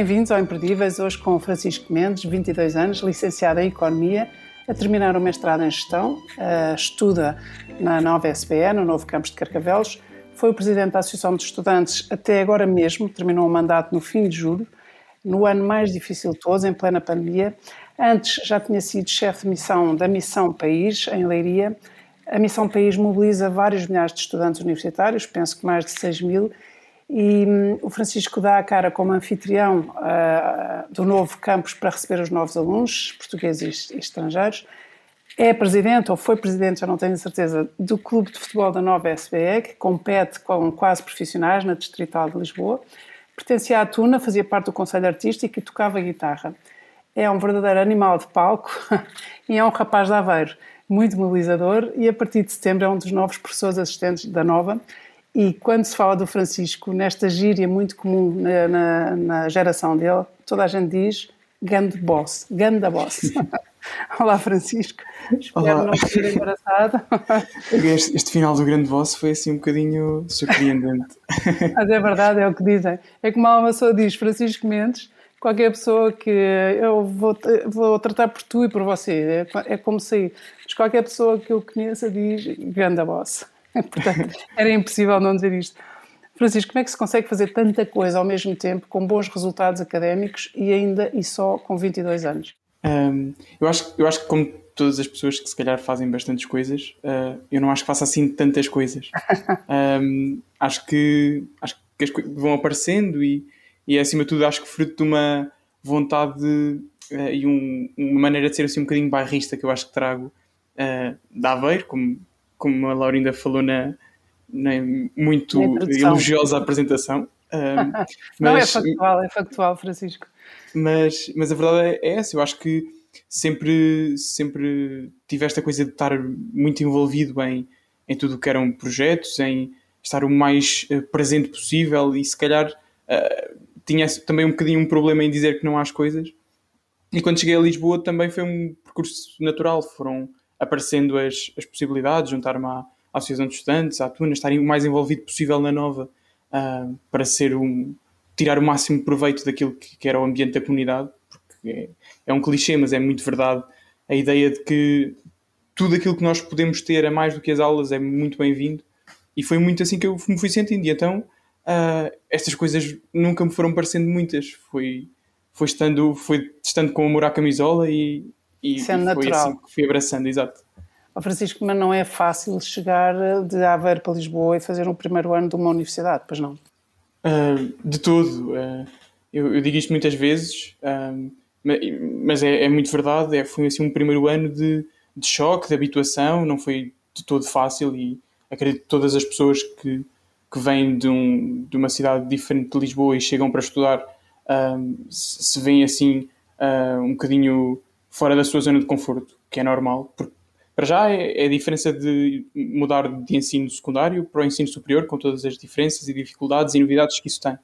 Bem-vindos ao Imperdíveis, hoje com Francisco Mendes, 22 anos, licenciado em Economia, a terminar o mestrado em Gestão, uh, estuda na nova SBE, no novo campus de Carcavelos, foi o presidente da Associação de Estudantes até agora mesmo, terminou o mandato no fim de julho, no ano mais difícil de todos, em plena pandemia. Antes já tinha sido chefe de missão da Missão País, em Leiria. A Missão País mobiliza vários milhares de estudantes universitários, penso que mais de 6 mil, e um, o Francisco dá a cara como anfitrião uh, do novo campus para receber os novos alunos, portugueses e estrangeiros. É presidente, ou foi presidente, já não tenho certeza, do Clube de Futebol da Nova SBE, que compete com quase profissionais na Distrital de Lisboa. Pertencia à Tuna, fazia parte do Conselho Artístico e tocava guitarra. É um verdadeiro animal de palco e é um rapaz de Aveiro, muito mobilizador e a partir de setembro é um dos novos professores assistentes da Nova e quando se fala do Francisco, nesta gíria muito comum na, na, na geração dele, toda a gente diz Ganda Boss, Ganda Boss. Olá, Francisco. Espero Olá. não ser embaraçado. Este, este, final do Grande Boss foi assim um bocadinho surpreendente. Mas é verdade, é o que dizem. É como uma pessoa diz, Francisco Mendes, qualquer pessoa que eu vou, vou tratar por tu e por você, é, é como se mas qualquer pessoa que eu conheça diz Ganda Boss. Portanto, era impossível não dizer isto. Francisco, como é que se consegue fazer tanta coisa ao mesmo tempo, com bons resultados académicos e ainda e só com 22 anos? Um, eu, acho, eu acho que, como todas as pessoas que se calhar fazem bastantes coisas, uh, eu não acho que faça assim tantas coisas. um, acho, que, acho que as coisas vão aparecendo e, e, acima de tudo, acho que fruto de uma vontade uh, e um, uma maneira de ser assim um bocadinho bairrista que eu acho que trago uh, da Aveiro, como como a Laurinda falou na, na muito elogiosa apresentação. Um, mas, Não é factual, é factual, Francisco. Mas, mas a verdade é, é essa, eu acho que sempre, sempre tive esta coisa de estar muito envolvido em, em tudo o que eram projetos, em estar o mais uh, presente possível e se calhar uh, tinha também um bocadinho um problema em dizer que não há as coisas. E quando cheguei a Lisboa também foi um percurso natural, foram aparecendo as, as possibilidades, juntar-me à, à Associação de Estudantes, à Tuna, estarem o mais envolvido possível na nova uh, para ser um, tirar o máximo proveito daquilo que, que era o ambiente da comunidade, porque é, é, um clichê, mas é muito verdade a ideia de que tudo aquilo que nós podemos ter a mais do que as aulas é muito bem-vindo. E foi muito assim que eu me fui sentindo. E então uh, estas coisas nunca me foram parecendo muitas. Foi, foi, estando, foi estando com amor à camisola e, e, Sendo e foi natural. assim que fui abraçando, exato. Oh, Francisco, mas não é fácil chegar de Aveiro para Lisboa e fazer um primeiro ano de uma universidade, pois não? Uh, de todo. Uh, eu, eu, digo isto muitas vezes, uh, mas é, é, muito verdade. É, foi assim um primeiro ano de, de choque, de habituação, não foi de todo fácil e acredito que todas as pessoas que, que vêm de, um, de uma cidade diferente de Lisboa e chegam para estudar se, se veem assim um bocadinho fora da sua zona de conforto, que é normal, porque para já é, é, a diferença de mudar de ensino secundário para o ensino superior, com todas as diferenças e dificuldades e novidades que isso tem.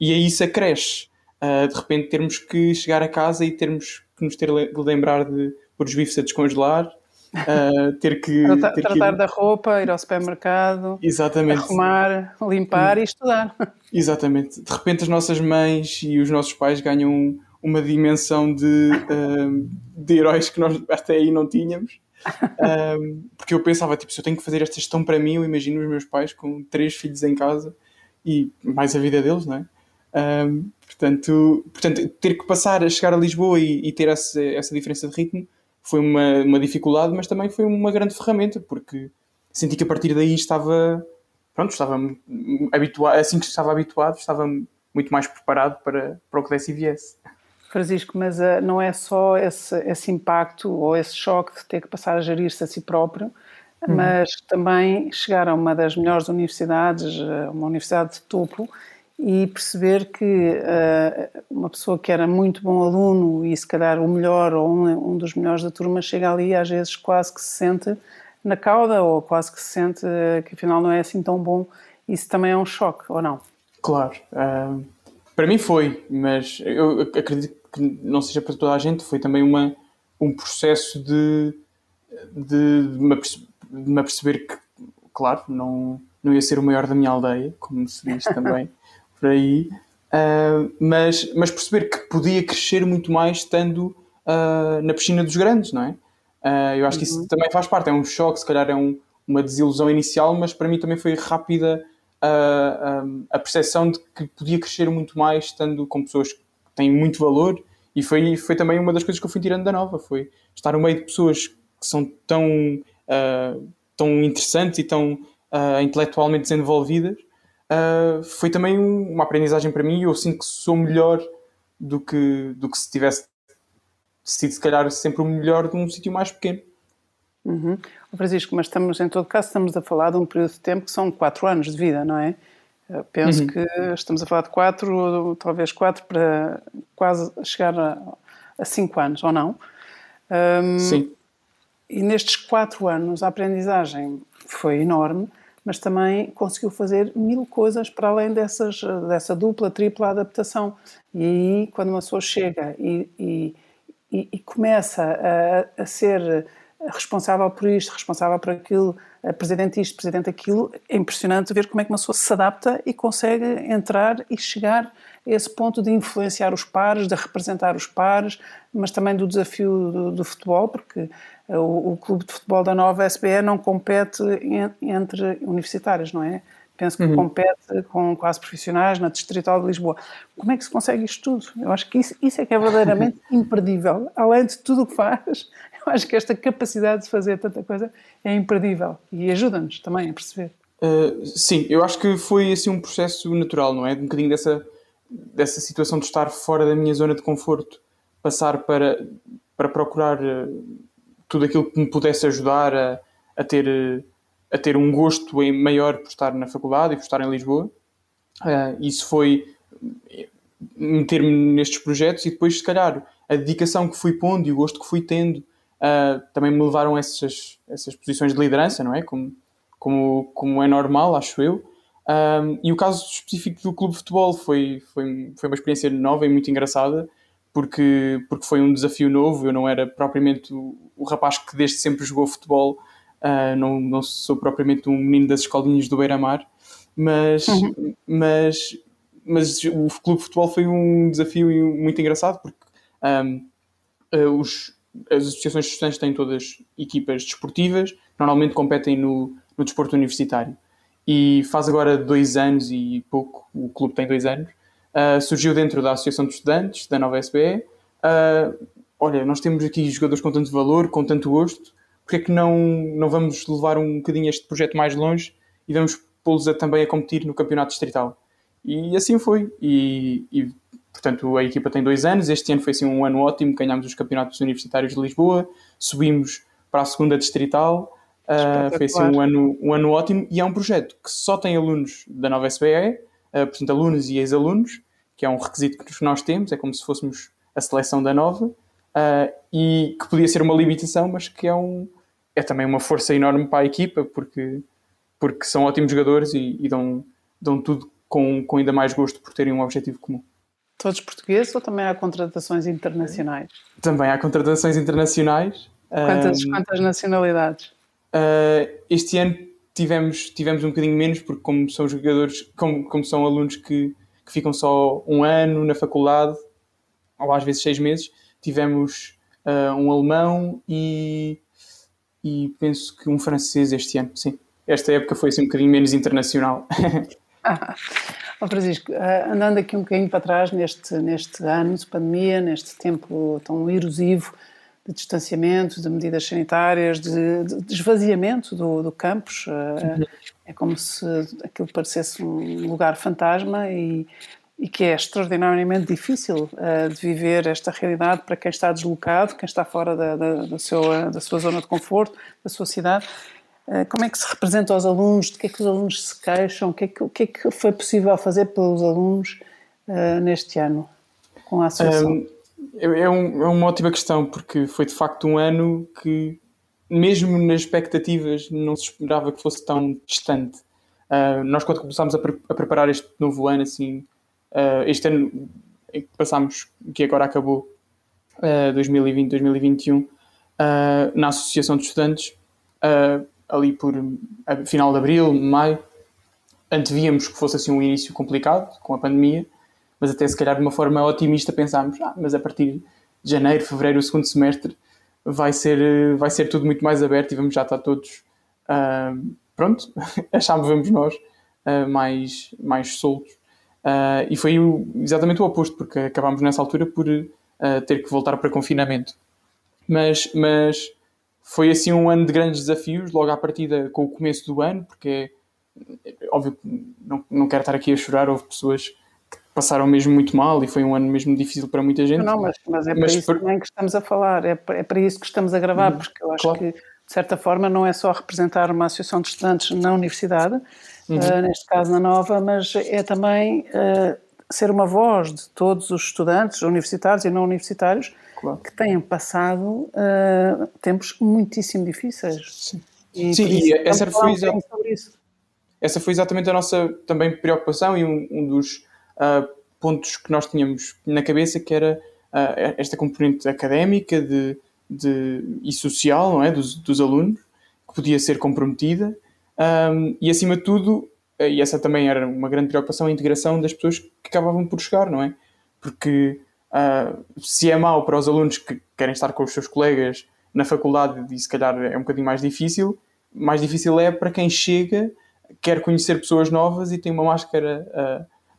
E aí isso acresce. Uh, de repente termos que chegar a casa e termos que nos ter de lembrar de pôr os bifes a descongelar, uh, ter que... Tratar, ter tratar que... da roupa, ir ao supermercado, Exatamente. arrumar, limpar hum. e estudar. Exatamente. De repente as nossas mães e os nossos pais ganham uma dimensão de, um, de heróis que nós até aí não tínhamos. Um, porque eu pensava, tipo, se eu tenho que fazer esta gestão para mim, eu imagino os meus pais com três filhos em casa e mais a vida deles, não é? Um, portanto, portanto, ter que passar a chegar a Lisboa e, e ter essa, essa diferença de ritmo foi uma, uma dificuldade, mas também foi uma grande ferramenta, porque senti que a partir daí estava, pronto, estava habituado, assim que estava habituado, estava muito mais preparado para, para o que desse e viesse. Francisco, mas uh, não é só esse, esse, impacto ou esse choque de ter que passar a gerir-se a si próprio, uhum. mas também chegar a uma das melhores universidades, eh, uma universidade de topo, e perceber que uh, uma pessoa que era muito bom aluno e se calhar o melhor ou um, um, dos melhores da turma chega ali e às vezes quase que se sente na cauda ou quase que se sente que afinal não é assim tão bom. Isso também é um choque, ou não? Claro. Uh, para mim foi, mas eu acredito que não seja para toda a gente, foi também uma, um processo de, de, de, me, de me perceber que, claro, não, não ia ser o maior da minha aldeia, como se diz também por aí, Uh, mas, mas perceber que podia crescer muito mais estando uh, na piscina dos grandes, não é? Uh, eu acho que isso uhum. também faz parte, é um choque, se calhar é um, uma desilusão inicial, mas para mim também foi rápida a, a percepção de que podia crescer muito mais estando com pessoas têm muito valor e foi, foi também uma das coisas que eu fui tirando da nova, foi estar no meio de pessoas que são tão, uh, tão interessantes e tão uh, intelectualmente desenvolvidas, uh, foi também uma aprendizagem para mim e eu sinto que sou melhor do que, do que se tivesse sido se calhar sempre o melhor de um sítio mais pequeno. Uhum. Francisco, mas estamos, em todo caso, estamos a falar de um período de tempo que são quatro anos de vida, não é? Eu penso uhum. que estamos a falar de quatro, talvez quatro, para quase chegar a, a cinco anos, ou não? Um, Sim. E nestes quatro anos a aprendizagem foi enorme, mas também conseguiu fazer mil coisas para além dessas, dessa dupla, tripla adaptação. E aí, quando uma pessoa chega e, e, e começa a, a ser responsável por isto, responsável por aquilo, presidente isto, presidente aquilo. É impressionante ver como é que uma pessoa se adapta e consegue entrar e chegar a esse ponto de influenciar os pares, de representar os pares, mas também do desafio do, do futebol, porque o, o, clube de futebol da nova SBE não compete en, entre universitários, não é? Penso que uhum. compete com quase profissionais na Distrital de Lisboa. Como é que se consegue isto tudo? Eu acho que isso, isso é que é verdadeiramente imperdível. Além de tudo o que faz, acho que esta capacidade de fazer tanta coisa é imperdível e ajuda-nos também a perceber. Uh, sim, eu acho que foi assim um processo natural, não é? Um bocadinho dessa, dessa situação de estar fora da minha zona de conforto, passar para, para procurar uh, tudo aquilo que me pudesse ajudar a, a, ter, a ter um gosto maior por estar na faculdade e por estar em Lisboa. Isso foi meter-me nestes projetos e depois, se calhar, a dedicação que fui pondo e o gosto que fui tendo uh, também me levaram a essas, essas posições de liderança, não é? Como, como, como é normal, acho eu. Um, e o caso específico do clube de futebol foi, foi, foi uma experiência nova e muito engraçada, porque, porque foi um desafio novo. Eu não era propriamente o, o rapaz que desde sempre jogou futebol, uh, não, não sou propriamente um menino das escolinhas do Beira-Mar, mas, uhum. mas, mas o clube de futebol foi um desafio muito engraçado, porque um, os, as associações de estudantes têm todas equipas desportivas, normalmente competem no, no desporto universitário. E faz agora dois anos e pouco, o clube tem dois anos, uh, surgiu dentro da Associação de Estudantes, da nova SBE. Uh, ah, olha, nós temos aqui jogadores com tanto valor, com tanto gosto, porque é que não, não vamos levar um bocadinho este projeto mais longe e vamos pô-los também a competir no campeonato distrital? E assim foi. E, e Portanto, a equipa tem dois anos. Este ano foi assim, um ano ótimo. Ganhámos os campeonatos universitários de Lisboa, subimos para a segunda distrital. Uh, foi assim, um ano, um ano ótimo. E é um projeto que só tem alunos da nova SBE, uh, ah, portanto, alunos e ex-alunos, que é um requisito que nós temos. É como se fôssemos a seleção da nova. Uh, e que podia ser uma limitação, mas que é, um, é também uma força enorme para a equipa, porque, porque são ótimos jogadores e, e dão, dão tudo com, com ainda mais gosto por terem um objetivo comum. Todos portugueses ou também há contratações internacionais? Também há contratações internacionais. Quantas, um, quantas nacionalidades? Uh, este ano tivemos, tivemos um bocadinho menos, porque como são jogadores, como, como são alunos que, que ficam só um ano na faculdade, ou às vezes seis meses, tivemos uh, um alemão e, e penso que um francês este ano, sim. Esta época foi assim um bocadinho menos internacional. Oh, Francisco, eh, andando aqui um bocadinho para trás neste, neste ano de pandemia, neste tempo tão erosivo de distanciamento, de medidas sanitárias, de, de esvaziamento do, do campus, uhum. é como se aquilo parecesse um lugar fantasma e, e que é extraordinariamente difícil uh, de viver esta realidade para quem está deslocado, quem está fora da, da, da, sua, da sua zona de conforto, da sua cidade. Eh, como é que se representa aos alunos? De que é que os alunos se queixam? O que é que, que, é que foi possível fazer pelos alunos uh, neste ano com a associação? Um, é, um, é, uma ótima questão, porque foi de facto um ano que, mesmo nas expectativas, não se esperava que fosse tão distante. Uh, nós, quando começámos a, pre a, preparar este novo ano, assim, uh, este ano que passámos, que agora acabou, 2020-2021, na Associação de Estudantes, ali por final de abril, maio, antevíamos que fosse assim um início complicado com a pandemia, mas até se calhar de uma forma otimista pensámos, ah, mas a partir de janeiro, fevereiro, o segundo semestre, vai ser, vai ser tudo muito mais aberto e vamos já estar todos, uh, pronto, achávamos nós, uh, mais, mais soltos. Uh, e foi o, exatamente o oposto, porque acabámos nessa altura por ter que voltar para confinamento. Mas, mas foi assim um ano de grandes desafios, logo à partida com o começo do ano, porque é óbvio não, não quero estar aqui a chorar, houve pessoas que passaram mesmo muito mal e foi um ano mesmo difícil para muita gente. Não, mas, mas é para mas isso por... também que estamos a falar, é para, é para isso que estamos a gravar, uhum. porque eu acho claro. que, de certa forma, não é só representar uma associação de estudantes na universidade, uhum. uh, neste caso na Nova, mas é também uh, ser uma voz de todos os estudantes, universitários e não universitários, claro. que têm passado uh, tempos muitíssimo difíceis. Sim, e, Sim, e essa foi, essa foi exatamente a nossa também preocupação e um, um dos uh, pontos que nós tínhamos na cabeça, que era uh, esta componente académica de, de, e social não é? dos, dos alunos, que podia ser comprometida, um, e acima de tudo, e essa também era uma grande preocupação, a integração das pessoas que acabavam por chegar, não é? Porque Uh, se é mau para os alunos que querem estar com os seus colegas na faculdade e se calhar é um bocadinho mais difícil, mais difícil é para quem chega, quer conhecer pessoas novas e tem uma máscara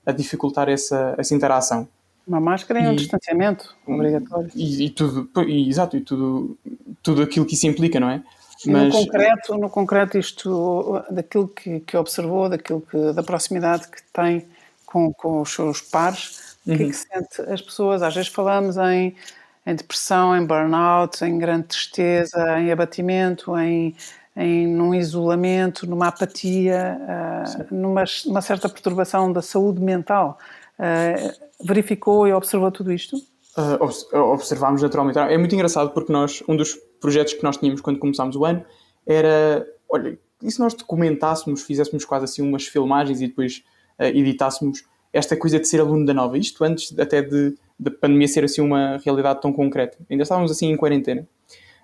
a, a dificultar essa, essa interação. Uma máscara e, um distanciamento obrigatório. E, e tudo, e, exato, e tudo, tudo aquilo que isso implica, não é? Mas... No, concreto, no concreto, isto daquilo que, que observou, daquilo que, da proximidade que tem com, com os seus pares, o que é que sente as pessoas? Às vezes falamos em, em depressão, em burnout, em grande tristeza, em abatimento, em, em num isolamento, numa apatia, uh, numa, numa, certa perturbação da saúde mental. Uh, verificou e observou tudo isto? Uh, observámos naturalmente. É muito engraçado porque nós, um dos projetos que nós tínhamos quando começámos o ano era, olha, e se nós documentássemos, fizéssemos quase assim umas filmagens e depois editássemos esta coisa de ser aluno da Nova, isto antes até de, de pandemia ser assim uma realidade tão concreta. Ainda estávamos assim em quarentena.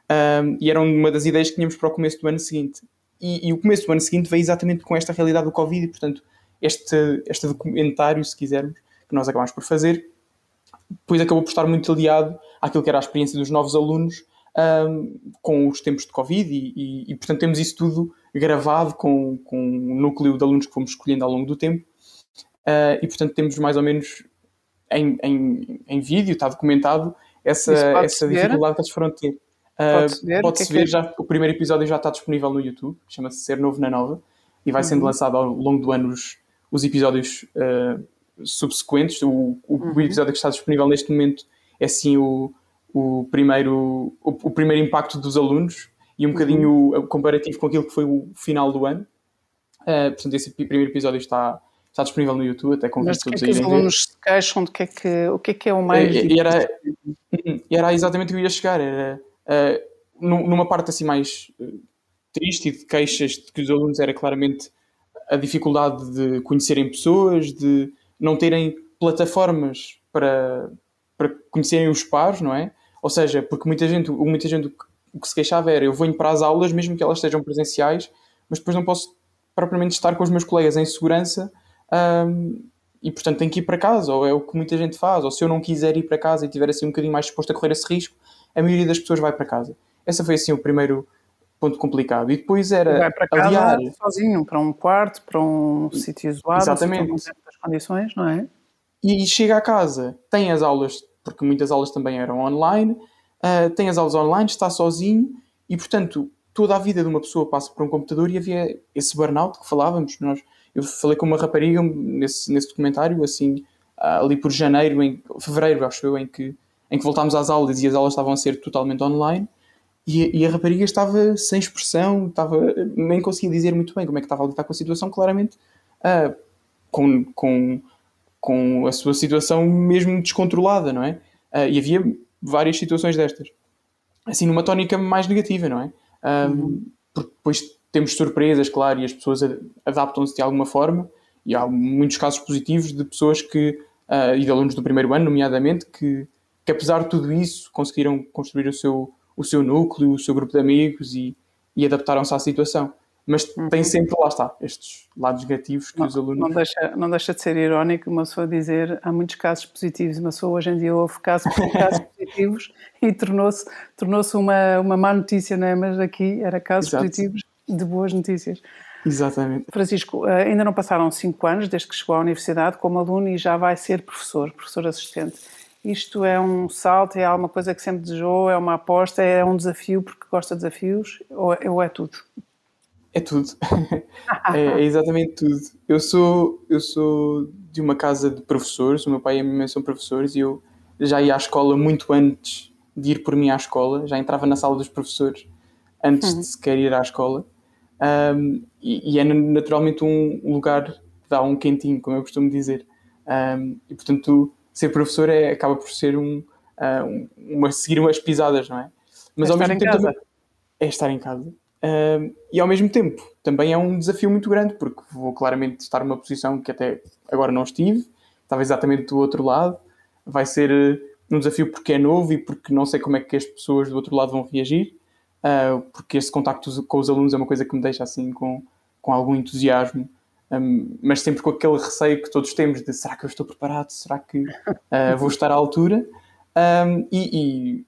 Um, e era uma das ideias que tínhamos para o começo do ano seguinte. E, e, o começo do ano seguinte veio exatamente com esta realidade do Covid e, portanto, este, este documentário, se quisermos, que nós acabámos por fazer, depois acabou por estar muito aliado àquilo que era a experiência dos novos alunos um, com os tempos de Covid e, e, e, portanto, temos isso tudo gravado com, com o núcleo de alunos que fomos escolhendo ao longo do tempo uh, e portanto temos mais ou menos em, em, em vídeo, está documentado essa, essa dificuldade que eles foram ter. Uh, pode-se ver, pode -se ver é já, o primeiro episódio já está disponível no YouTube, chama-se Ser Novo na Nova, e vai uhum. sendo lançado ao longo do ano os, os episódios uh, subsequentes. O, o, uhum. episódio que está disponível neste momento é sim o, o, primeiro, o, o primeiro impacto dos alunos e um bocadinho uhum. o, comparativo com aquilo que foi o final do ano. Uh, portanto, esse primeiro episódio está, está disponível no YouTube, até convido todos a irem ver. Mas os alunos se queixam de que é que, o que é que é o mais e, e era, era exatamente o que eu ia chegar, era uh, numa parte assim mais triste e de queixas de que os alunos era claramente a dificuldade de conhecerem pessoas, de não terem plataformas para, para conhecerem os pares, não é? Ou seja, porque muita gente, muita gente o que se queixava era eu venho para as aulas, mesmo que elas sejam presenciais, mas depois não posso propriamente estar com os meus colegas em segurança um, e portanto tenho que ir para casa, ou é o que muita gente faz, ou se eu não quiser ir para casa e estiver assim um bocadinho mais disposto a correr esse risco, a maioria das pessoas vai para casa. Esse foi assim o primeiro ponto complicado. E depois era vai para casa aliar... sozinho, para um quarto, para um sítio isolado, exatamente das condições, não é? E chega a casa, tem as aulas, porque muitas aulas também eram online, uh, tem as aulas online, está sozinho e portanto toda a vida de uma pessoa passa por um computador e havia esse burnout que falávamos, nós eu falei com uma rapariga nesse, nesse documentário, assim, ali por janeiro, em fevereiro, acho eu, em que, em que voltámos às aulas e as aulas estavam a ser totalmente online. E, e, a rapariga estava sem expressão, estava, nem conseguia dizer muito bem como é que estava a lidar com a situação, claramente uh, com, com, com a sua situação mesmo descontrolada, não é? Uh, e havia várias situações destas. Assim, numa tónica mais negativa, não é? Um, uhum. Porque depois temos surpresas, claro, e as pessoas adaptam-se de alguma forma, e há muitos casos positivos de pessoas que, uh, e de alunos do primeiro ano, nomeadamente, que, que apesar de tudo isso conseguiram construir o seu, o seu núcleo, o seu grupo de amigos e, e adaptaram-se à situação. Mas uhum. tem sempre, lá está, estes lados negativos que não, os alunos. Não deixa, não deixa de ser irónico uma pessoa dizer há muitos casos positivos, uma pessoa hoje em dia ouve casos, casos positivos e tornou-se tornou uma, uma má notícia, não é? Mas aqui era casos Exato. positivos de boas notícias. Exatamente. Francisco, eh, ainda não passaram cinco anos desde que chegou à universidade como aluno e já vai ser professor, professor assistente. Isto é um salto, é alguma coisa que sempre desejou, é uma aposta, é um desafio porque gosta de desafios ou, é, ou é tudo? É tudo. é, é, exatamente tudo. Eu sou, eu sou de uma casa de professores, o meu pai e a minha mãe são professores e eu já ia à escola muito antes de ir por mim à escola, já entrava na sala dos professores antes uhum. de sequer ir à escola. Um, e, e, é naturalmente um lugar que dá um quentinho, como eu costumo dizer. Um, e portanto, ser professor é, acaba por ser um, uh, uma, seguir umas pisadas, não é? Mas é ao mesmo tempo também, é estar em casa. Uh, e ao mesmo tempo também é um desafio muito grande, porque vou claramente estar numa posição que até agora não estive, estava exatamente do outro lado. Vai ser uh, um desafio porque é novo e porque não sei como é que as pessoas do outro lado vão reagir, uh, porque esse contacto com os alunos é uma coisa que me deixa assim com, com algum entusiasmo, um, mas sempre com aquele receio que todos temos de será que eu estou preparado, será que vou estar à altura? Um, e, e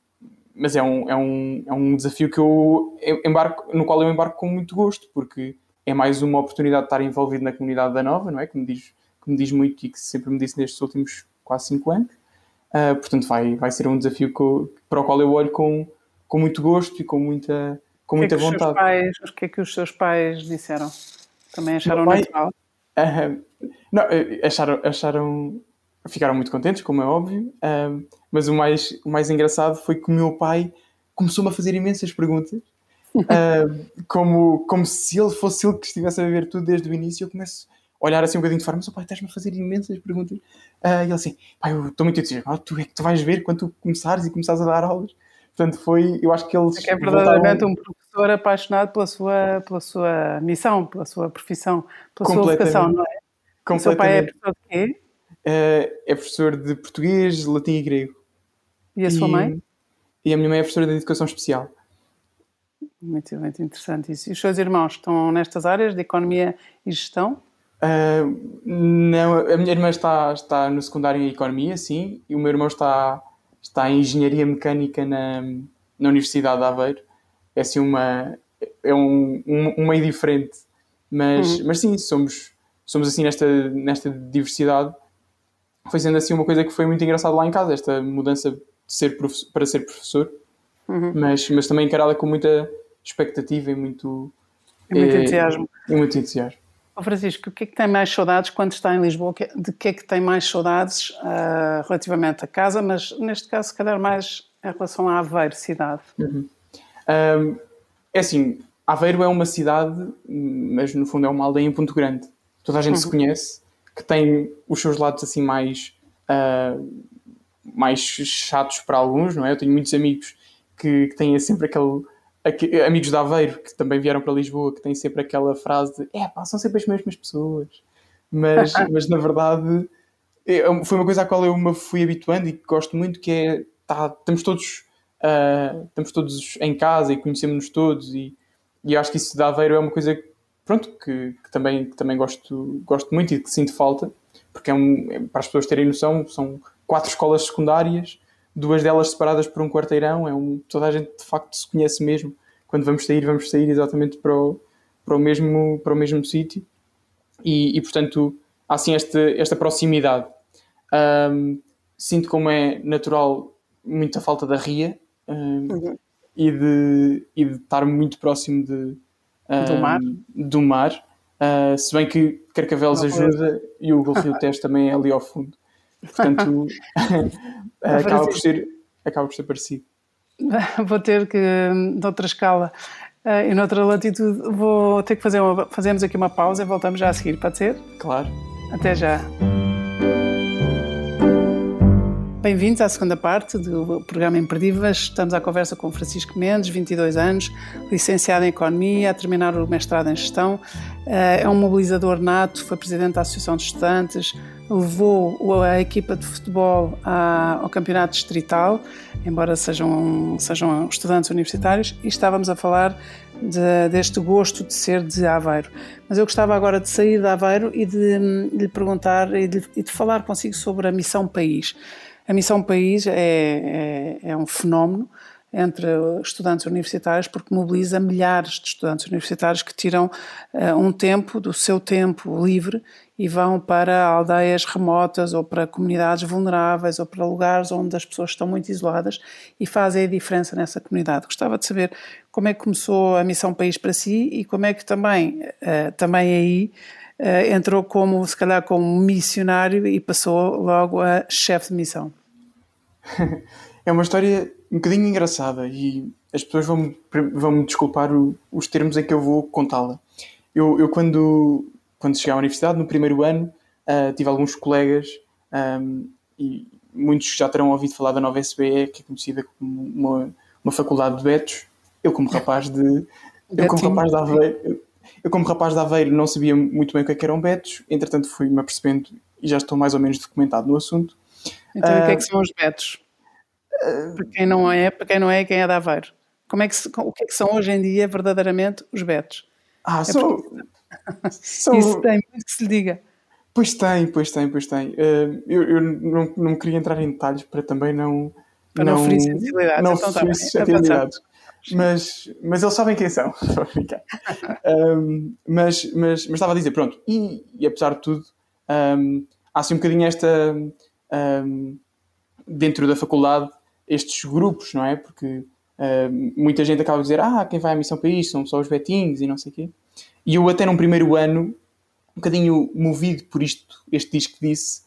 mas é um, é, um, é um desafio que eu embarco, no qual eu embarco com muito gosto, porque é mais uma oportunidade de estar envolvido na comunidade da Nova, não é? Que me diz, que me diz muito e que sempre me disse nestes últimos quase 5 anos. Uh, portanto, vai, vai ser um desafio eu, para o qual eu olho com, com muito gosto e com muita, com muita que é vontade. Pais, o que é que os seus pais disseram? Também acharam pai, natural? Uh, não, eh, acharam, acharam ficaram muito contentes, como é óbvio, um, mas o mais, o mais engraçado foi que o meu pai começou-me a fazer imensas perguntas, como, como se ele fosse ele que estivesse a ver tudo desde o início. Eu começo a olhar assim um bocadinho de forma, mas o pai, estás-me a fazer imensas perguntas. Uh, e ele assim, pai, eu estou muito entusiasmado, tu é que tu vais ver quando tu começares e começares a dar aulas. Portanto, foi, eu acho que eles. É, que é verdadeiramente voltaram... um professor apaixonado pela sua, pela sua missão, pela sua profissão, pela sua vocação, não é? O seu pai é professor de quê? uh, é professor de português, latim e grego. E a sua mãe? E a minha mãe é professora de educação especial. Muito, muito interessante isso. E os seus irmãos estão nestas áreas de economia e gestão? Uh, não, a minha irmã está, está no secundário em economia, sim, e o meu irmão está, está em engenharia mecânica na, na Universidade de Aveiro. É assim uma, é um, um, um meio diferente, mas, uhum. mas sim, somos, somos assim nesta, nesta diversidade foi sendo assim uma coisa que foi muito engraçada lá em casa, esta mudança ser para ser professor, uhum. mas, mas também encarada com muita expectativa e muito, e muito é, entusiasmo. E muito entusiasmo. Oh, Francisco, o que é que tem mais saudades quando está em Lisboa? De que é que tem mais saudades uh, relativamente à casa, mas neste caso, se calhar, mais em relação à Aveiro, cidade? Uhum. Um, é assim, Aveiro é uma cidade, mas no fundo é uma aldeia em Ponto Grande. Toda a gente uhum. se conhece que tem os seus lados assim mais, uh, mais chatos para alguns, não é? Eu tenho muitos amigos que, que têm sempre aquele, aquele, amigos de Aveiro que também vieram para Lisboa, que têm sempre aquela frase de é pá, são sempre as mesmas pessoas. Mas, mas na verdade é, foi uma coisa à qual eu me fui habituando e que gosto muito, que é tá, estamos todos uh, estamos todos em casa e conhecemos-nos todos e, e acho que isso de Aveiro é uma coisa pronto, que, que, também, que também gosto, gosto muito e que sinto falta, porque é um, é, para as pessoas terem noção, são quatro escolas secundárias, duas delas separadas por um quarteirão, é um, toda a gente de facto se conhece mesmo. Quando vamos sair, vamos sair exatamente para o, para o mesmo, para o mesmo sítio. E, e, portanto, há assim esta, esta proximidade. Um, sinto como é natural muita falta da ria um, uhum. e, de, e de estar muito próximo de, do mar. Do mar. Uh, se bem que Carcavelos ajuda e o Rio Tejo também é ali ao fundo. Portanto, acaba, por ser, acaba por ser parecido. Vou ter que, noutra escala uh, e noutra latitude, vou ter que fazer uma, fazemos aqui uma pausa e voltamos já a seguir, pode ser? Claro. Até já. Bem-vindos à segunda parte do programa Imperdíveis. Estamos à conversa com Francisco Mendes, 22 anos, licenciado em Economia, a terminar o mestrado em Gestão. Eh, é um mobilizador nato, foi presidente da Associação de Estudantes, levou a equipa de futebol ao campeonato distrital, embora sejam, sejam estudantes universitários, e estávamos a falar de, deste gosto de ser de Aveiro. Mas eu gostava agora de sair de Aveiro e de, de lhe perguntar e de, de, falar consigo sobre a Missão País. A Missão País é, é, é um fenómeno entre estudantes universitários, porque mobiliza milhares de estudantes universitários que tiram uh, um tempo do seu tempo livre e vão para aldeias remotas ou para comunidades vulneráveis ou para lugares onde as pessoas estão muito isoladas e fazem a diferença nessa comunidade. Gostava de saber como é que começou a Missão País para si e como é que também, uh, também aí uh, entrou como, se calhar, como missionário e passou logo a chefe de missão. É uma história um bocadinho engraçada e as pessoas vão, vão me desculpar os termos em que eu vou contá-la. Eu, eu, quando, quando cheguei à universidade, no primeiro ano, uh, tive alguns colegas um, e muitos já terão ouvido falar da nova SBE, que é conhecida como uma, uma faculdade de betos. Eu, como rapaz de. eu, como rapaz de Aveiro, eu, como rapaz de Aveiro, não sabia muito bem o que, é que eram betos, entretanto, fui-me apercebendo e já estou mais ou menos documentado no assunto. Então, uh, o que é que ah, são os betos? Para quem não é, para quem não é, quem é de Aveiro. Como é que se, o que é que são hoje em dia verdadeiramente os betos? Ah, é são, são... Isso tem muito que se diga. Pois tem, pois tem, pois tem. Uh, eu, eu não, não queria entrar em detalhes para também não. Para não, não ferir sensibilidades. Não então, ferir tá sensibilidades. Mas, mas eles sabem quem são. um, mas, mas, mas estava a dizer, pronto, e, e apesar de tudo, um, há assim um bocadinho esta. Um, dentro da faculdade, estes grupos, não é? Porque uh, muita gente acaba a dizer, ah, quem vai à Missão País são só os betinhos e não sei o quê. E eu até num primeiro ano, um bocadinho movido por isto, este disco disse,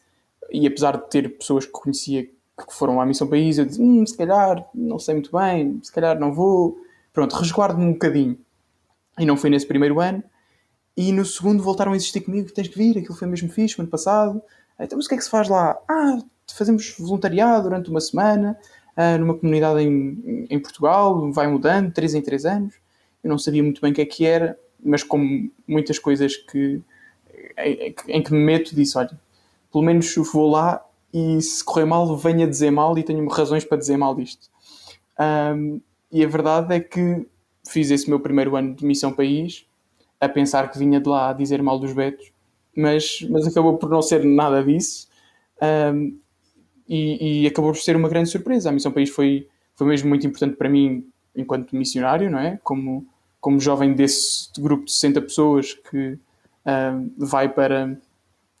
e apesar de ter pessoas que conhecia que foram à Missão País, eu disse, hum, se calhar não sei muito bem, se calhar não vou. Pronto, resguardo-me um bocadinho. E não foi nesse primeiro ano. E no segundo voltaram a insistir comigo, tens que vir, aquilo foi mesmo fixe, no ano passado. Então, mas o que é que se faz lá? Ah, fazemos voluntariado durante uma semana uh, numa comunidade em, em, Portugal, vai mudando, 3 em 3 anos. Eu não sabia muito bem o que é que era, mas como muitas coisas que, em, que me meto, disse: olha, pelo menos vou lá e se correr mal, venha dizer mal e tenho razões para dizer mal disto. Um, e a verdade é que fiz esse meu primeiro ano de missão país a pensar que vinha de lá a dizer mal dos betos, mas, mas acabou por não ser nada disso. Um, e, e, acabou por ser uma grande surpresa. A Missão País foi, foi mesmo muito importante para mim enquanto missionário, não é? Como, como jovem desse grupo de 60 pessoas que uh, vai para.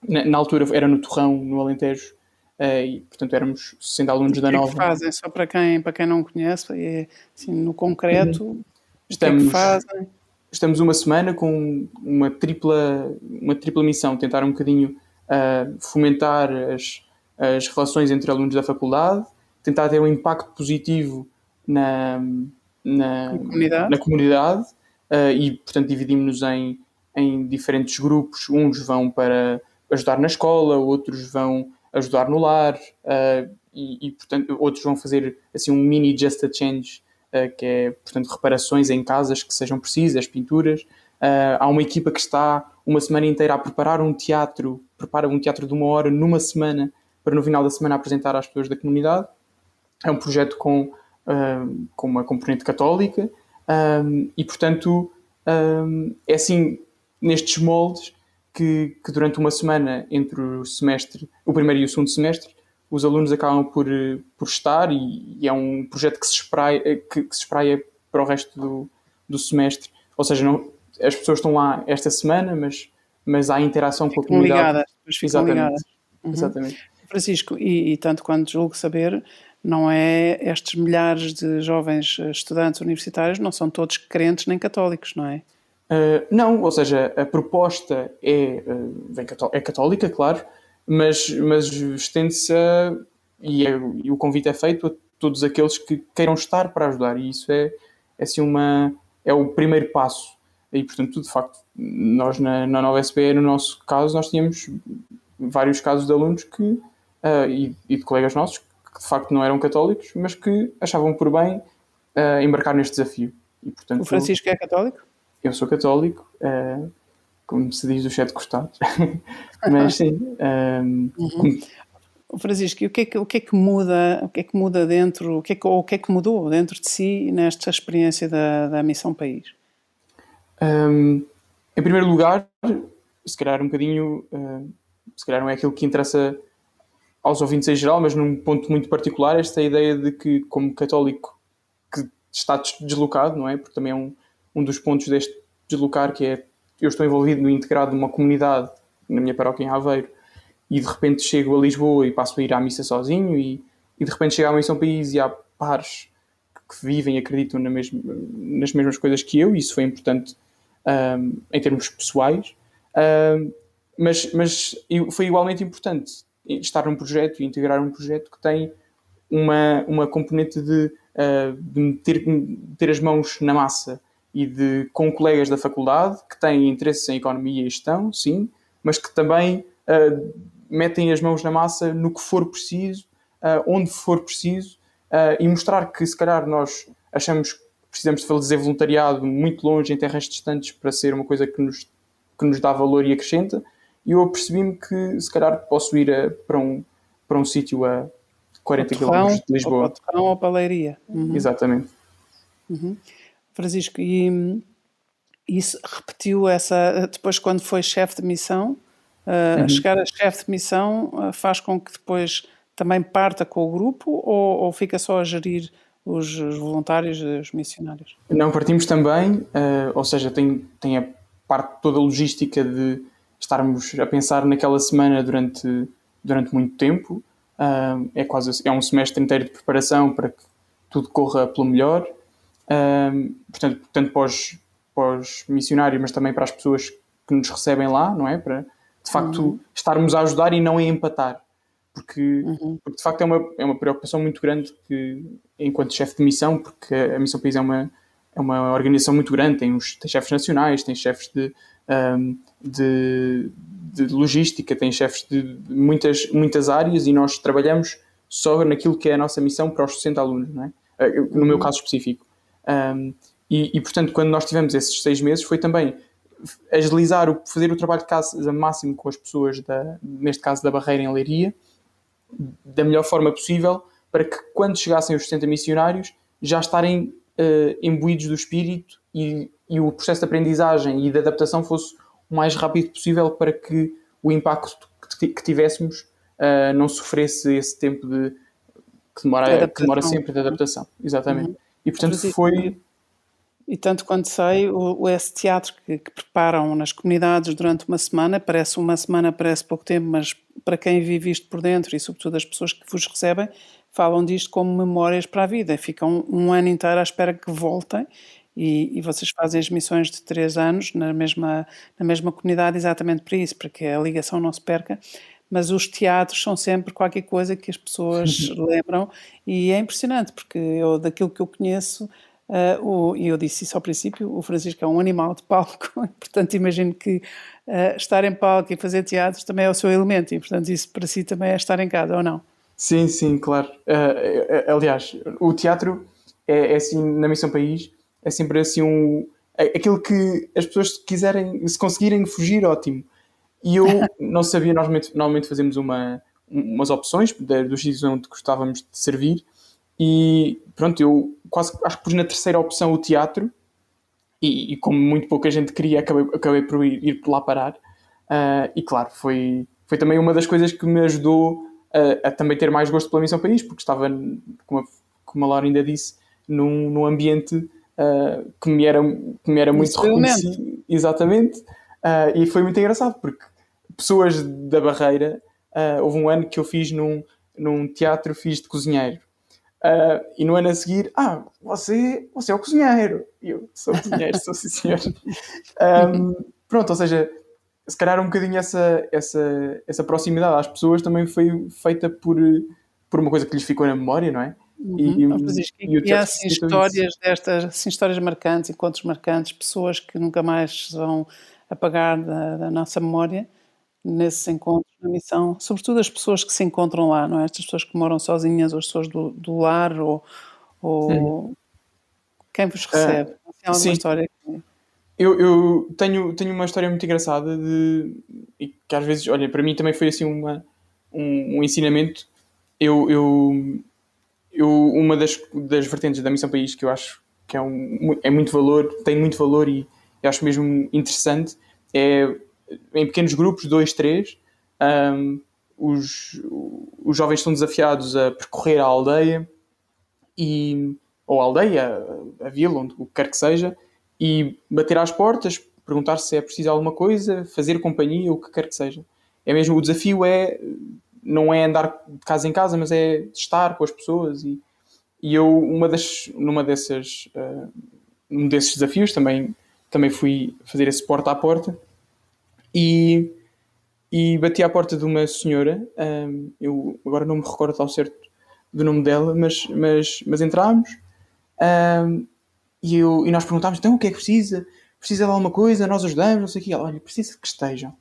Na, na, altura era no Torrão, no Alentejo, uh, e portanto éramos 60 alunos da Nova. O que, é fazem? Só para quem, para quem não conhece, é, assim, no concreto, uhum. estamos, o que é que fazem? Estamos uma semana com uma tripla, uma tripla missão, tentar um bocadinho uh, fomentar as as relações entre alunos da faculdade, tentar ter um impacto positivo na, na, comunidade, na comunidade uh, e, portanto, dividimos-nos em, em diferentes grupos. Uns vão para ajudar na escola, outros vão ajudar no lar uh, e, e, portanto, outros vão fazer assim um mini Just a Change, uh, que é, portanto, reparações em casas que sejam precisas, pinturas. há uma equipa que está uma semana inteira a preparar um teatro, prepara um teatro de uma hora numa semana para no final da semana apresentar às pessoas da comunidade. É um projeto com, com uma componente católica um, e, portanto, é assim nestes moldes que, que, durante uma semana entre o semestre, o primeiro e o segundo semestre, os alunos acabam por, por estar e, e é um projeto que se espraia, que, que, se espraia para o resto do, do semestre. Ou seja, não, as pessoas estão lá esta semana, mas, mas há interação com a comunidade. Ligadas, Exatamente. Ligadas. Uhum. Exatamente. Francisco, e, e, tanto quanto julgo saber, não é estes milhares de jovens estudantes universitários não são todos crentes nem católicos, não é? Uh, não, ou seja, a proposta é, uh, é católica, claro, mas, mas estende-se e, é, e, o convite é feito a todos aqueles que queiram estar para ajudar, e isso é, é, assim uma, é o primeiro passo. E, portanto, de facto, nós na, na nova SPE, no nosso caso, nós tínhamos vários casos de alunos que uh, e, e, de colegas nossos que de facto não eram católicos, mas que achavam por bem uh, embarcar neste desafio. E, portanto, o Francisco é católico? Eu sou católico, uh, como se diz, os sete costados. Mas sim. Um, uhum. Francisco, e o que, é que, o que é que muda, o que é que muda dentro, o que é que, ou o que é que mudou dentro de si nesta experiência da, da Missão País? Um, em primeiro lugar, se calhar um bocadinho, uh, se calhar não é aquilo que interessa aos ouvintes em geral, mas num ponto muito particular, esta ideia de que, como católico que está deslocado, não é? Porque também é um, um dos pontos deste deslocar, que é eu estou envolvido no integrado de uma comunidade na minha paróquia em Aveiro e de repente chego a Lisboa e passo a ir à missa sozinho e, e de repente chego à Missão País e há pares que vivem e acreditam na mesma, nas mesmas coisas que eu e isso foi importante um, em termos pessoais um, mas, mas foi igualmente importante estar num projeto e integrar um projeto que tem uma, uma componente de, uh, de meter, meter as mãos na massa e de com colegas da faculdade que têm interesse em economia e gestão, sim, mas que também uh, metem as mãos na massa no que for preciso, uh, onde for preciso, e mostrar que se calhar nós achamos que precisamos de fazer voluntariado muito longe, em terras distantes, para ser uma coisa que nos, que nos dá valor e acrescenta, e eu apercebi-me que se calhar posso ir a, para um, para um sítio a 40 km de Lisboa. Ou para ou para a Leiria. Uhum. Exatamente. Uhum. Francisco, e isso repetiu essa, depois quando foi chefe de missão, uh, uhum. chegar a chefe de missão uh, faz com que depois também parta com o grupo ou, ou fica só a gerir os, os voluntários, os missionários? Não, partimos também, uh, ou seja, tem, tem a parte toda a logística de estarmos a pensar naquela semana durante, durante muito tempo. é quase é um semestre inteiro de preparação para que tudo corra pelo melhor um, portanto, tanto para os, para os, missionários, mas também para as pessoas que nos recebem lá, não é? Para de facto uhum. estarmos a ajudar e não a empatar. Porque, uhum. porque de facto é uma, é uma preocupação muito grande que, enquanto chefe de missão, porque a Missão País é uma, é uma organização muito grande, tem, os, tem chefes nacionais, tem chefes de, um, de, de, logística, tem chefes de muitas, muitas áreas e nós trabalhamos só naquilo que é a nossa missão para os 60 alunos, não é? no meu uhum. caso específico. Um, e, e, portanto, quando nós tivemos esses seis meses, foi também agilizar, o, fazer o trabalho de casa máximo com as pessoas, da, neste caso da barreira em Leiria, da melhor forma possível, para que quando chegassem os 60 missionários já estarem uh, imbuídos do espírito e, e, o processo de aprendizagem e de adaptação fosse o mais rápido possível para que o impacto que, tivéssemos uh, não sofresse esse tempo de que demora, de que demora sempre de adaptação. Exatamente. Uhum. E portanto foi. E tanto quanto sei, o, o esse teatro que, que, preparam nas comunidades durante uma semana, parece uma semana, parece pouco tempo, mas para quem vive isto por dentro e sobretudo as pessoas que vos recebem, falam disto como memórias para a vida. Ficam um ano inteiro à espera que voltem e, e, vocês fazem as missões de três anos na mesma, na mesma comunidade exatamente para isso, para que a ligação não se perca. Mas os teatros são sempre qualquer coisa que as pessoas lembram. E é impressionante porque eu daquilo que eu conheço uh, o, e eu disse isso ao princípio o Francisco é um animal de palco. Portanto imagino que uh, estar em palco e fazer teatros também é o seu elemento. E portanto isso para si também é estar em casa ou não? Sim sim claro. Uh, aliás o teatro é, é, assim na Missão País é sempre assim um aquilo que as pessoas quiserem se conseguirem fugir ótimo. E eu não sabia, nós normalmente, normalmente fazemos uma, umas opções dos sítios onde gostávamos de servir. E pronto, eu quase acho que pus na terceira opção o teatro. E, e como muito pouca gente queria, acabei, acabei por ir, ir lá parar. Uh, e claro, foi, foi também uma das coisas que me ajudou a, a também ter mais gosto pela Missão País, porque estava, como a, como a Laura ainda disse, num, num ambiente uh, que me era, que me era muito reconhecido. Exatamente. Uh, e foi muito engraçado, porque pessoas da barreira, uh, houve um ano que eu fiz num, num teatro, fiz de cozinheiro. Uh, e no ano a seguir, ah, você, você é o cozinheiro. E eu sou cozinheiro, sou sim senhor. Um, pronto, ou seja, se calhar um bocadinho essa, essa, essa proximidade às pessoas também foi feita por, por uma coisa que lhes ficou na memória, não é? Uhum. E, e, e, e há assim, histórias destas, assim, histórias marcantes, encontros marcantes, pessoas que nunca mais vão apagar da, da nossa memória nesses encontros na missão, sobretudo as pessoas que se encontram lá, não é? Estas pessoas que moram sozinhas, ou as pessoas do, do lar, ou, ou quem vos recebe. Uh, sim. história que... eu, eu, tenho, tenho uma história muito engraçada de, e que às vezes, olha, para mim também foi assim uma, um, um ensinamento. Eu, eu, eu, uma das, das vertentes da Missão País que eu acho que é, um, é muito valor, tem muito valor e acho mesmo interessante, é em pequenos grupos, dois, três, um, os, os jovens são desafiados a percorrer a aldeia e, ou a aldeia, a vila, onde o que quer que seja, e bater às portas, perguntar se é preciso alguma coisa, fazer companhia, o que quer que seja. É mesmo, o desafio é, não é andar de casa em casa, mas é estar com as pessoas e, e eu, uma das, numa dessas, uh, um desses desafios também, também fui fazer esse porta a porta e, e bati à porta de uma senhora, um, eh, eu agora não me recordo ao certo do nome dela, mas, mas, mas entrámos um, eh, e, eu, e nós perguntámos, então o que é que precisa? Precisa de alguma coisa? Nós ajudamos, não sei o quê. Ela, olha, preciso que estejam.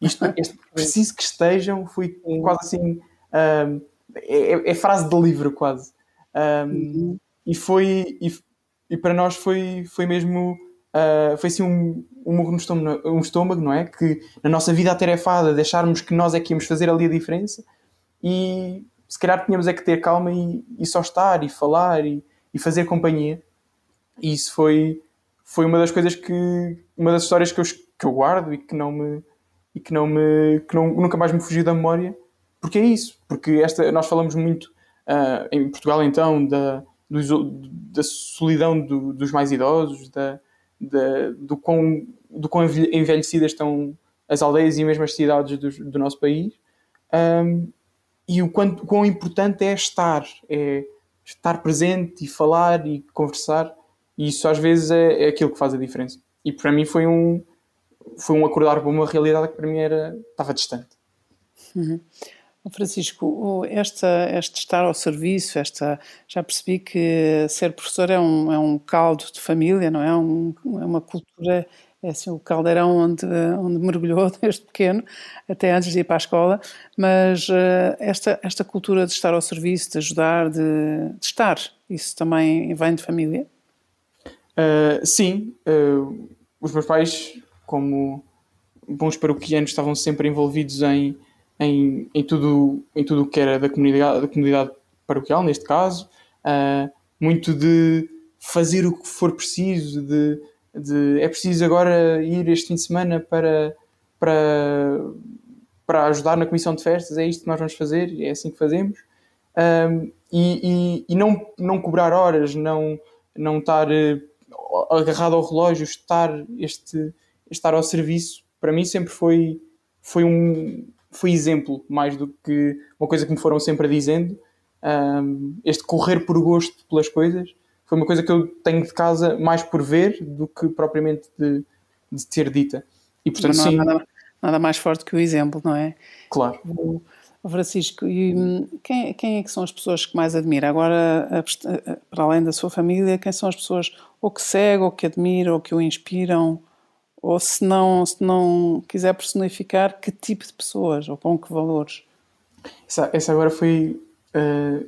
Isto, este, preciso que estejam, foi quase assim, um, é, é, frase de livro quase. Um, uhum. E foi, e, e, para nós foi, foi mesmo, uh, foi assim um, um murro no estômago, um estômago, não é? Que na nossa vida atarefada deixarmos que nós é que íamos fazer ali a diferença e se calhar tínhamos é que ter calma e, e só estar e falar e, e fazer companhia. E isso foi, foi uma das coisas que. uma das histórias que eu, que eu guardo e que não me. E que não me. que não, nunca mais me fugiu da memória. Porque é isso. Porque esta, nós falamos muito uh, em Portugal, então, da, do, da solidão do, dos mais idosos, da, da, do, quão, do quão envelhecidas estão as aldeias e mesmo as cidades do, do nosso país. Um, e o quanto, quão importante é estar, é estar presente e falar e conversar e isso às vezes é, é aquilo que faz a diferença. E para mim foi um, foi um acordar para uma realidade que para mim era, estava distante. Uhum. Francisco, esta, este estar ao serviço, esta, já percebi que ser professor é um, é um caldo de família, não é? Um, é uma cultura, é assim o caldeirão onde, onde mergulhou desde pequeno, até antes de ir para a escola, mas uh, esta, esta cultura de estar ao serviço, de ajudar, de, de estar, isso também vem de família? Uh, sim, uh, os meus pais, como bons paroquianos, estavam sempre envolvidos em, em, em tudo em tudo o que era da comunidade, da comunidade paroquial, neste caso, uh, muito de fazer o que for preciso, de, de é preciso agora ir este fim de semana para, para, para ajudar na comissão de festas, é isto que nós vamos fazer, é assim que fazemos. e, e, e não, não cobrar horas, não, não estar agarrado ao relógio, estar, este, estar ao serviço, para mim sempre foi, foi um foi exemplo mais do que uma coisa que me foram sempre dizendo. Um, este correr por gosto pelas coisas foi uma coisa que eu tenho de casa mais por ver do que propriamente de, de ter dita. E portanto, não, sim. Nada, nada, mais forte que o exemplo, não é? Claro. Francisco, e hum, quem, quem é que são as pessoas que mais admira? Agora, para além da sua família, quem são as pessoas ou que segue, ou que admira, ou que o inspiram? Ou se não, se não quiser personificar, que tipo de pessoas ou com que valores? Essa, essa agora foi. Uh,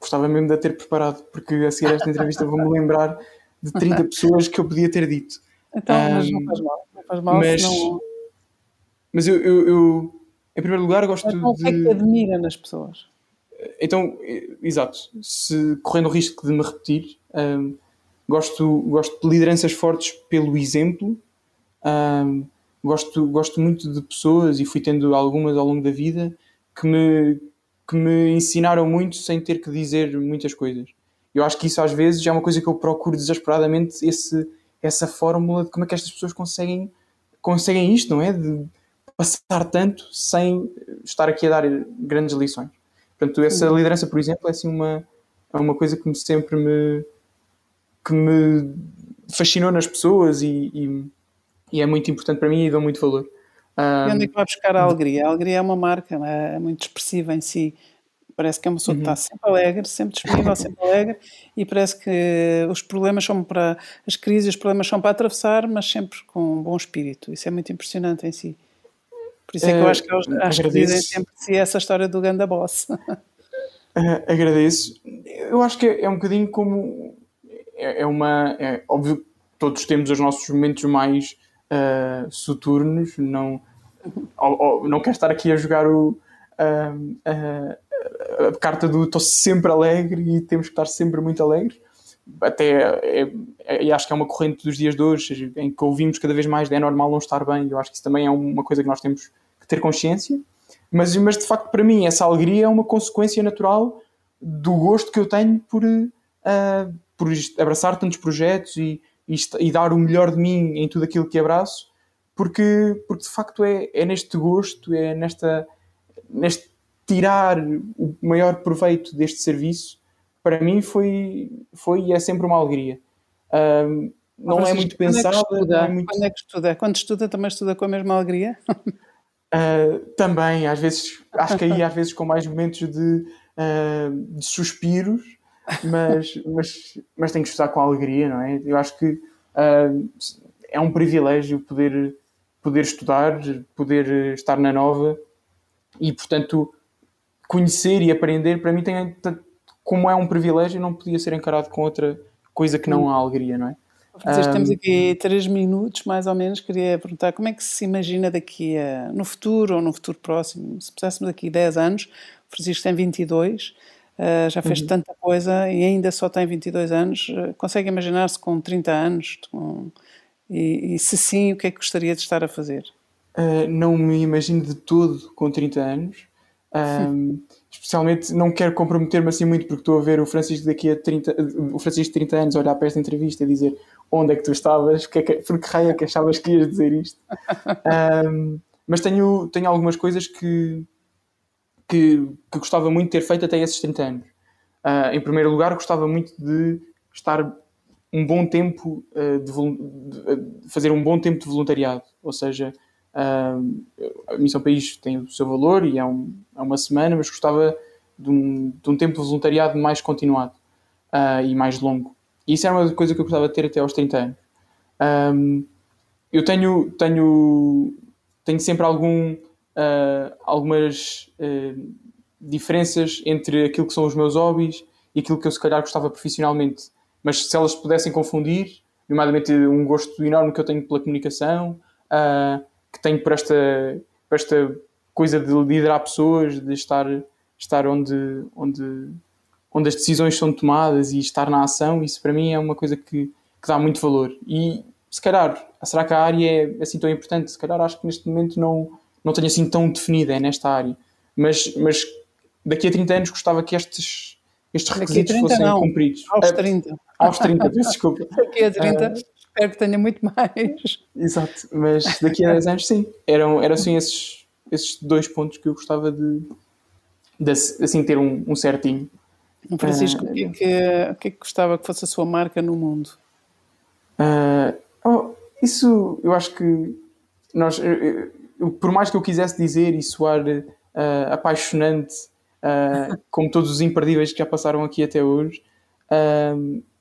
gostava mesmo de a ter preparado, porque a seguir esta entrevista vou-me lembrar de 30 pessoas que eu podia ter dito. Então, um, mas não faz mal. Não faz mal mas, senão... mas eu, eu, eu em primeiro lugar, gosto então, de. O que é que admira nas pessoas? Então, exato. Se correndo o risco de me repetir, um, gosto, gosto de lideranças fortes pelo exemplo. Um, gosto, gosto muito de pessoas e fui tendo algumas ao longo da vida que me, que me ensinaram muito sem ter que dizer muitas coisas. Eu acho que isso às vezes é uma coisa que eu procuro desesperadamente esse, essa fórmula de como é que estas pessoas conseguem, conseguem isto, não é? De, passar tanto sem estar aqui a dar grandes lições. Portanto, essa liderança, por exemplo, é assim uma, é uma coisa que me sempre me, que me fascinou nas pessoas e, e, e é muito importante para mim e dou muito valor. Um, e onde é que vai buscar a alegria? A alegria é uma marca, é? é muito expressiva em si. Parece que é uma pessoa que está uhum. sempre alegre, sempre disponível, sempre alegre, e parece que os problemas são para as crises, os problemas são para atravessar, mas sempre com um bom espírito. Isso é muito impressionante em si. Por isso é que eu acho que, eles, uh, acho que dizem sempre si essa história do Ganda Boss. Uh, agradeço. Eu acho que é, é um bocadinho como. É, é uma. É óbvio todos temos os nossos momentos mais uh, soturnos, não, ou, ou, não quero estar aqui a jogar o, uh, uh, a carta do estou sempre alegre e temos que estar sempre muito alegres. Até é, é, acho que é uma corrente dos dias de hoje em que ouvimos cada vez mais é normal não estar bem. Eu acho que isso também é uma coisa que nós temos que ter consciência. Mas, mas de facto, para mim, essa alegria é uma consequência natural do gosto que eu tenho por, uh, por abraçar tantos projetos e, e, e, dar o melhor de mim em tudo aquilo que abraço, porque, porque de facto é, é neste gosto, é nesta, neste tirar o maior proveito deste serviço, para mim foi, foi e é sempre uma alegria. Uh, não é muito pensada. Quando é, é muito... quando é que estuda? Quando estuda, também estuda com a mesma alegria? Uh, também, às vezes, acho que aí às vezes com mais momentos de, uh, de suspiros, mas, mas, mas tenho que estudar com alegria, não é? Eu acho que uh, é um privilégio poder, poder estudar, poder estar na nova e, portanto, conhecer e aprender, para mim, tem, como é um privilégio, não podia ser encarado com outra coisa que não a alegria, não é? Francisco, temos aqui três minutos, mais ou menos. Queria perguntar como é que se imagina daqui a, no futuro ou no futuro próximo, se pensássemos daqui a 10 anos, o Francisco tem 22, uh, eh, já fez uhum. tanta coisa e ainda só tem 22 anos. Uh, consegue imaginar-se com 30 anos? Com, e, e, se sim, o que é que gostaria de estar a fazer? Uh, não me imagino de todo com 30 anos. Um, especialmente não quero comprometer-me assim muito porque estou a ver o Francisco daqui a 30, o Francisco de 30 anos olhar para esta entrevista e dizer onde é que tu estavas, que é que, por que raio é que achavas que ias dizer isto. Um, mas tenho, tenho algumas coisas que, que, que, gostava muito de ter feito até esses 30 anos. Uh, em primeiro lugar, gostava muito de estar um bom tempo, uh, de, de, fazer um bom tempo de voluntariado, ou seja, Uh, a Missão País tem o seu valor e é, um, é uma semana, mas gostava de um, de um, tempo de voluntariado mais continuado uh, e mais longo. E isso era uma coisa que eu gostava de ter até aos 30 anos. Um, eu tenho, tenho, tenho sempre algum, uh, algumas uh, diferenças entre aquilo que são os meus hobbies e aquilo que eu se calhar gostava profissionalmente. Mas se elas pudessem confundir, nomeadamente um gosto enorme que eu tenho pela comunicação, uh, que tenho por esta, por esta coisa de liderar pessoas, de estar, estar onde, onde, onde as decisões são tomadas e estar na ação, isso para mim é uma coisa que, que dá muito valor. E se calhar, será que a área é assim tão importante? Se calhar acho que neste momento não, não tenho assim tão definida é nesta área. Mas, mas daqui a 30 anos gostava que estes, estes requisitos 30, fossem não. cumpridos. Aos 30. Uh, aos 30, desculpa. Daqui a 30. Uh, espero que tenha muito mais. Exato, mas daqui a 10 anos sim. Eram, eram assim esses, esses dois pontos que eu gostava de, de assim ter um, um certinho. Francisco, uh, o, que é que, o que é que gostava que fosse a sua marca no mundo? Uh, oh, isso eu acho que nós, eu, eu, por mais que eu quisesse dizer e soar uh, apaixonante, como todos os imperdíveis que já passaram aqui até hoje,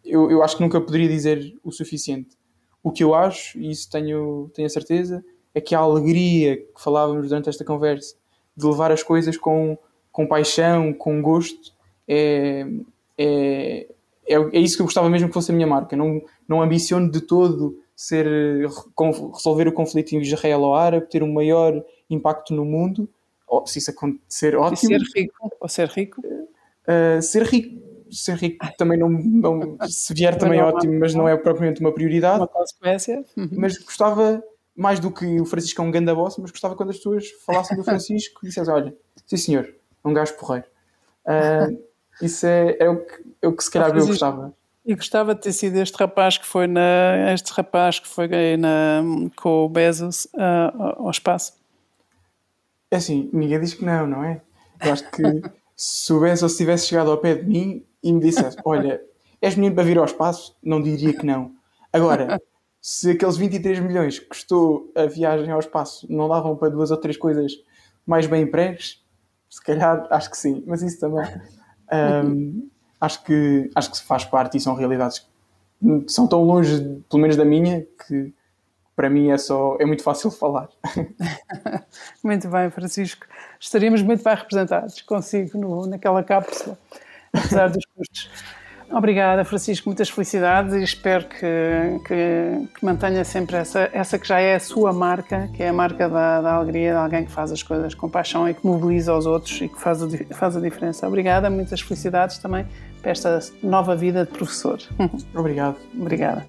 eu, eu acho que nunca poderia dizer o suficiente. O que eu acho, e isso tenho, tenho a certeza, é que a alegria que falávamos durante esta conversa de levar as coisas com, com paixão, com gosto, é, é, é, é isso que eu gostava mesmo que fosse a minha marca. Não, não ambiciono de todo ser, resolver o conflito em Israel ou árabe, ter um maior impacto no mundo. Oh, se isso acontecer, ótimo. E ser rico? Ou ser rico? Uh, ser rico ser rico também não, não se vier também é ótimo, mas não é propriamente uma prioridade. Uma consequência. Uhum. Mas gostava, mais do que o Francisco é um ganda boss, mas gostava quando as pessoas falassem do Francisco e dissessem, olha, sim senhor, é um gajo porreiro. Uh, isso é, é, o que, é o que se calhar eu gostava. E gostava de ter sido este rapaz que foi na, este rapaz que foi na, com o Bezos uh, ao espaço. É assim, ninguém diz que não, não é? Eu acho que se o Bezos tivesse chegado ao pé de mim, e me dissesse: Olha, és menino para vir ao espaço? Não diria que não. Agora, se aqueles 23 milhões que custou a viagem ao espaço não davam para duas ou três coisas mais bem empregues, se calhar acho que sim, mas isso também um, acho, que, acho que faz parte e são realidades que são tão longe, pelo menos da minha, que para mim é só é muito fácil falar. muito bem, Francisco. Estaríamos muito bem representados consigo no, naquela cápsula apesar dos custos. Obrigada, Francisco. Muitas felicidades e espero que, que, que, mantenha sempre essa, essa que já é a sua marca, que é a marca da, da alegria de alguém que faz as coisas com paixão e que mobiliza os outros e que faz a, faz a diferença. Obrigada, muitas felicidades também para esta nova vida de professor. Obrigado. Obrigada.